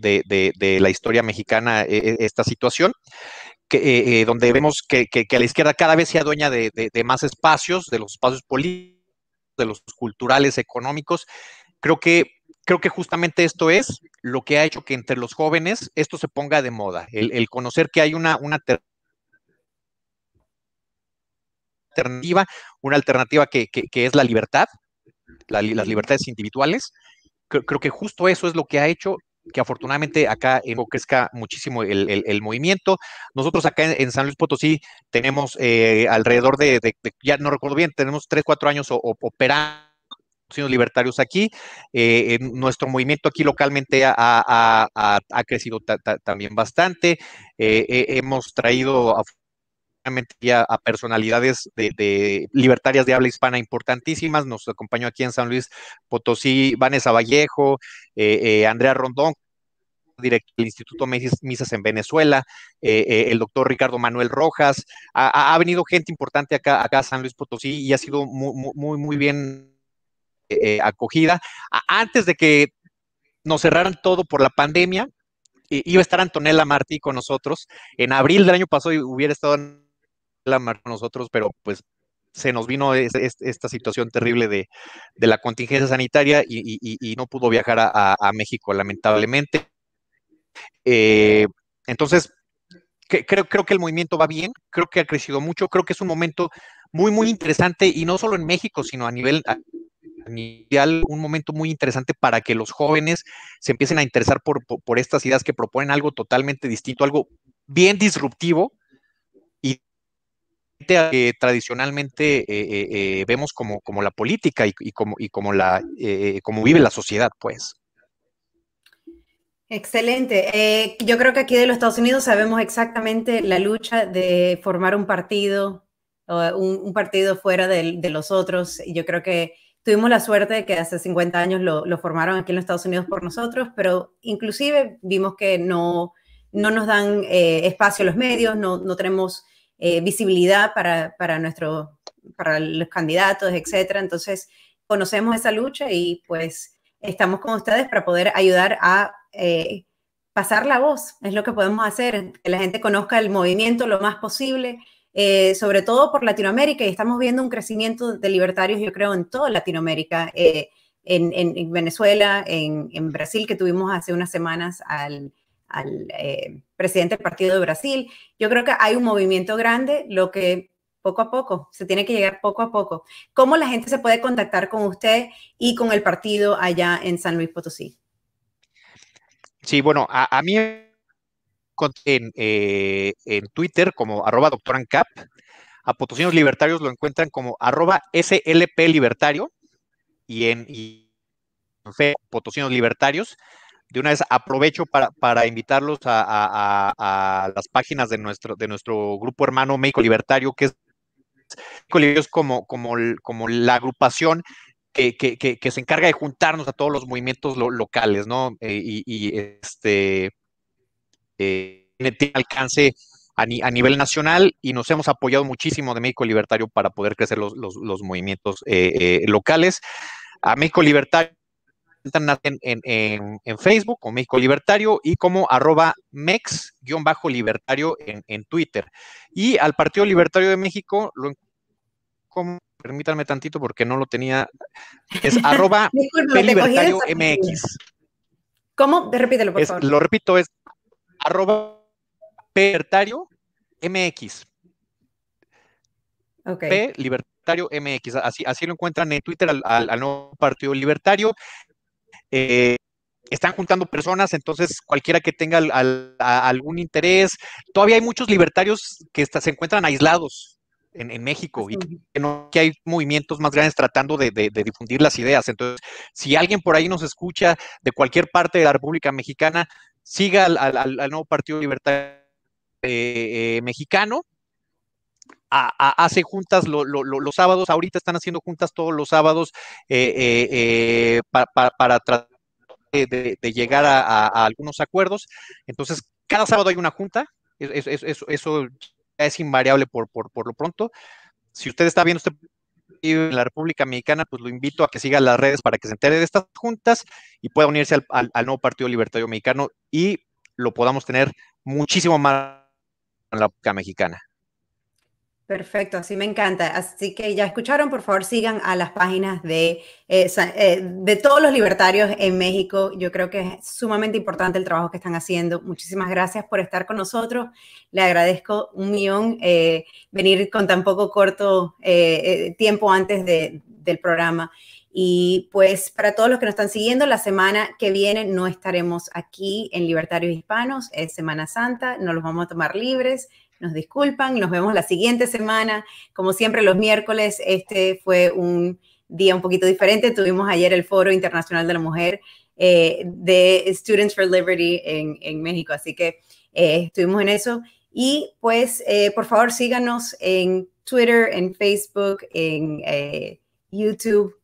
de, la historia mexicana e, e, esta situación, que, eh, eh, donde vemos que, la izquierda cada vez se adueña de, más espacios, de los espacios políticos, de los culturales, económicos. Creo que creo que justamente esto es lo que ha hecho que entre los jóvenes esto se ponga de moda, el, conocer que hay una, una alternativa, una alternativa que, es la libertad, las libertades individuales. Creo, que justo eso es lo que ha hecho que afortunadamente acá en crezca muchísimo el, movimiento. Nosotros acá en, San Luis Potosí tenemos eh, alrededor de, ya no recuerdo bien, tenemos tres, cuatro años operando libertarios aquí. Eh, nuestro movimiento aquí localmente ha, crecido también bastante. Eh, hemos traído ya a personalidades de, libertarias de habla hispana importantísimas. Nos acompañó aquí en San Luis Potosí Vanessa Vallejo, eh, Andrea Rondón, director del Instituto Misas en Venezuela, el doctor Ricardo Manuel Rojas. Ha, venido gente importante acá, acá a San Luis Potosí y ha sido muy, muy, muy bien eh, acogida. antes de que nos cerraran todo por la pandemia, iba a estar Antonella Martí con nosotros. En abril del año pasado hubiera estado Antonella Martí con nosotros, pero pues se nos vino esta situación terrible de, la contingencia sanitaria y, no pudo viajar a, México, lamentablemente. Eh, entonces, creo, creo que el movimiento va bien, creo que ha crecido mucho, creo que es un momento muy, muy interesante y no solo en México, sino a nivel, un momento muy interesante para que los jóvenes se empiecen a interesar por, estas ideas que proponen algo totalmente distinto, algo bien disruptivo y que tradicionalmente eh, eh, eh, vemos como, como, la política y, como, y como, la, como vive la sociedad, pues. Excelente. yo creo que aquí de los Estados Unidos sabemos exactamente la lucha de formar un partido, un, partido fuera de, de, los otros. Yo creo que Tuvimos la suerte de que hace 50 años lo, formaron aquí en los Estados Unidos por nosotros, pero inclusive vimos que no, no nos dan eh, espacio los medios, no, no tenemos eh, visibilidad para, para, nuestro, para los candidatos, etcétera. Entonces, conocemos esa lucha y pues estamos con ustedes para poder ayudar a eh, pasar la voz. Es lo que podemos hacer, que la gente conozca el movimiento lo más posible eh, sobre todo por Latinoamérica, y estamos viendo un crecimiento de libertarios, yo creo, en toda Latinoamérica, eh, en, Venezuela, en, Brasil, que tuvimos hace unas semanas al, eh, presidente del Partido de Brasil. Yo creo que hay un movimiento grande, lo que poco a poco, se tiene que llegar poco a poco. ¿Cómo la gente se puede contactar con usted y con el partido allá en San Luis Potosí? Sí, bueno, a, a mí en, eh, en Twitter como arroba doctorancap. A Potosinos Libertarios lo encuentran como arroba SLP Libertario y en, y Potosinos Libertarios. De una vez aprovecho para, invitarlos a, las páginas de nuestro, de nuestro grupo hermano México Libertario, que es como, como, como la agrupación que, se encarga de juntarnos a todos los movimientos locales, ¿no? Eh, y, este eh, tiene alcance a, nivel nacional y nos hemos apoyado muchísimo de México Libertario para poder crecer los, movimientos eh, eh, locales. A México Libertario en, en, en, Facebook como México Libertario y como arroba mex-libertario en, en, Twitter. Y al Partido Libertario de México, lo, como, permítanme tantito porque no lo tenía, es arroba libertario MX. ¿Cómo? Repítelo, por favor. Lo repito, es arroba libertario MX. P Libertario MX. Así, así lo encuentran en Twitter al, nuevo Partido Libertario. Eh, están juntando personas, entonces cualquiera que tenga algún interés. Todavía hay muchos libertarios que se encuentran aislados en, México y que, no, que hay movimientos más grandes tratando de, difundir las ideas. Entonces, si alguien por ahí nos escucha de cualquier parte de la República Mexicana, siga al, nuevo Partido Libertario eh, eh, Mexicano. hace juntas los sábados, ahorita están haciendo juntas todos los sábados eh, para tratar de, llegar a, algunos acuerdos. Entonces, cada sábado hay una junta, eso, es invariable por, por, lo pronto. Si usted está viendo este en la República Mexicana, pues lo invito a que siga las redes para que se entere de estas juntas y pueda unirse al, nuevo Partido Libertario Mexicano y lo podamos tener muchísimo más en la República Mexicana. Perfecto, así me encanta. Así que ya escucharon, por favor sigan a las páginas de, eh, eh, de todos los libertarios en México. Yo creo que es sumamente importante el trabajo que están haciendo. Muchísimas gracias por estar con nosotros. Le agradezco un millón eh, venir con tan poco corto tiempo antes del programa. Y pues para todos los que nos están siguiendo, la semana que viene no estaremos aquí en Libertarios Hispanos, es Semana Santa, nos los vamos a tomar libres nos disculpan, nos vemos la siguiente semana. Como siempre, los miércoles, este fue un día un poquito diferente. Tuvimos ayer el Foro Internacional de la Mujer eh, de Students for Liberty en, México, así que eh, estuvimos en eso. Y pues, eh, por favor, síganos en Twitter, en Facebook, en YouTube.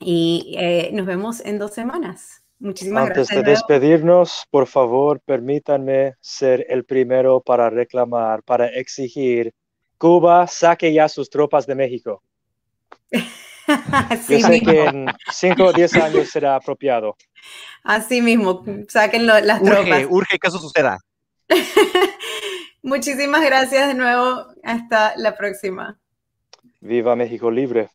Y nos vemos en dos semanas. Muchísimas Antes gracias. de despedirnos, por favor, permítanme ser el primero para reclamar, para exigir, Cuba saque ya sus tropas de México. Yo sé que en 5 o 10 años será apropiado. Así mismo, saquen las tropas. Urge que eso suceda. Muchísimas gracias de nuevo. Hasta la próxima. Viva México libre.